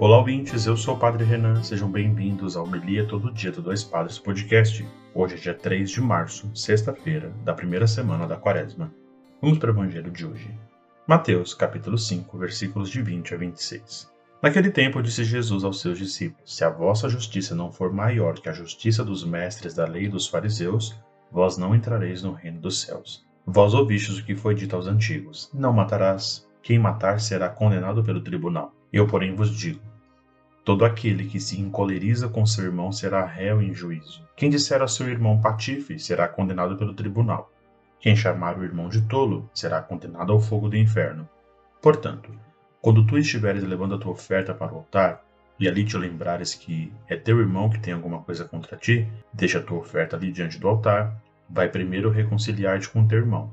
Olá, ouvintes, eu sou o Padre Renan, sejam bem-vindos ao Melia Todo Dia do Dois Padres Podcast. Hoje é dia 3 de março, sexta-feira, da primeira semana da quaresma. Vamos para o Evangelho de hoje. Mateus, capítulo 5, versículos de 20 a 26. Naquele tempo disse Jesus aos seus discípulos: Se a vossa justiça não for maior que a justiça dos mestres da lei e dos fariseus, vós não entrareis no reino dos céus. Vós ouvistes o que foi dito aos antigos: Não matarás. Quem matar será condenado pelo tribunal. Eu, porém, vos digo: Todo aquele que se encoleriza com seu irmão será réu em juízo. Quem disser a seu irmão patife será condenado pelo tribunal. Quem chamar o irmão de tolo será condenado ao fogo do inferno. Portanto, quando tu estiveres levando a tua oferta para o altar, e ali te lembrares que é teu irmão que tem alguma coisa contra ti, deixa a tua oferta ali diante do altar, vai primeiro reconciliar-te com teu irmão.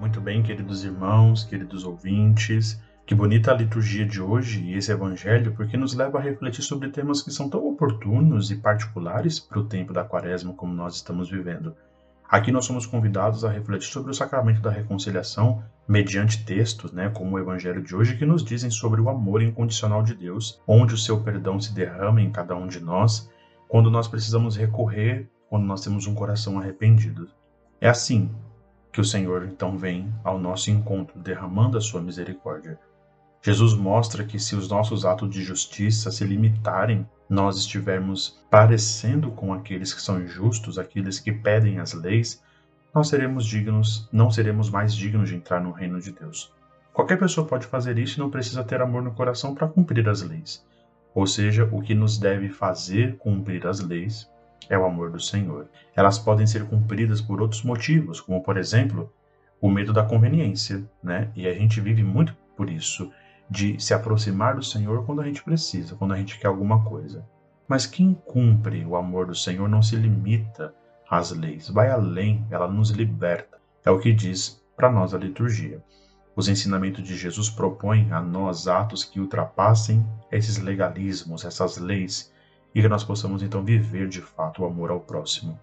Muito bem, queridos irmãos, queridos ouvintes. Que bonita a liturgia de hoje e esse evangelho, porque nos leva a refletir sobre temas que são tão oportunos e particulares para o tempo da quaresma como nós estamos vivendo. Aqui nós somos convidados a refletir sobre o sacramento da reconciliação mediante textos, né, como o evangelho de hoje, que nos dizem sobre o amor incondicional de Deus, onde o seu perdão se derrama em cada um de nós, quando nós precisamos recorrer, quando nós temos um coração arrependido. É assim que o Senhor então vem ao nosso encontro, derramando a sua misericórdia. Jesus mostra que se os nossos atos de justiça se limitarem, nós estivermos parecendo com aqueles que são injustos, aqueles que pedem as leis, nós seremos dignos, não seremos mais dignos de entrar no reino de Deus. Qualquer pessoa pode fazer isso e não precisa ter amor no coração para cumprir as leis. Ou seja, o que nos deve fazer cumprir as leis é o amor do Senhor. Elas podem ser cumpridas por outros motivos, como por exemplo, o medo da conveniência, né? E a gente vive muito por isso, de se aproximar do Senhor quando a gente precisa, quando a gente quer alguma coisa. Mas quem cumpre o amor do Senhor não se limita às leis, vai além, ela nos liberta. É o que diz para nós a liturgia. Os ensinamentos de Jesus propõem a nós atos que ultrapassem esses legalismos, essas leis e que nós possamos então viver de fato o amor ao próximo.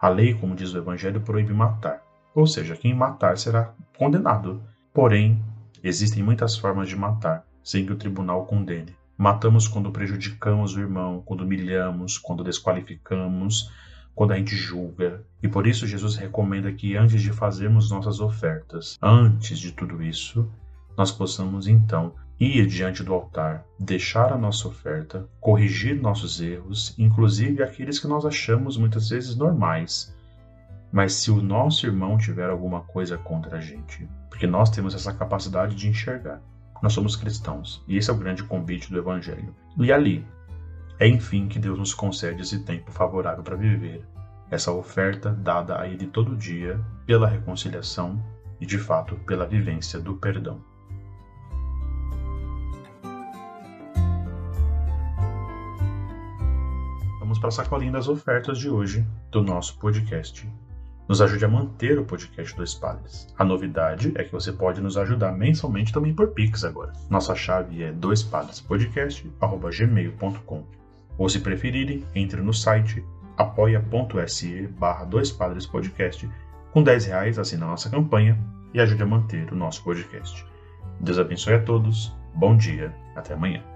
A lei, como diz o Evangelho, proíbe matar, ou seja, quem matar será condenado. Porém, existem muitas formas de matar, sem que o tribunal condene. Matamos quando prejudicamos o irmão, quando humilhamos, quando desqualificamos, quando a gente julga. E por isso Jesus recomenda que antes de fazermos nossas ofertas, antes de tudo isso, nós possamos então ir diante do altar, deixar a nossa oferta, corrigir nossos erros, inclusive aqueles que nós achamos muitas vezes normais. Mas se o nosso irmão tiver alguma coisa contra a gente, porque nós temos essa capacidade de enxergar, nós somos cristãos, e esse é o grande convite do Evangelho. E ali, é enfim que Deus nos concede esse tempo favorável para viver essa oferta dada a Ele todo dia pela reconciliação e, de fato, pela vivência do perdão. Vamos para a sacolinha das ofertas de hoje do nosso podcast. Nos ajude a manter o podcast Dois Padres. A novidade é que você pode nos ajudar mensalmente também por Pix agora. Nossa chave é doispadrespodcast.gmail.com Ou se preferirem, entre no site apoia.se barra Dois Padres Podcast. Com 10 reais assine a nossa campanha e ajude a manter o nosso podcast. Deus abençoe a todos, bom dia, até amanhã.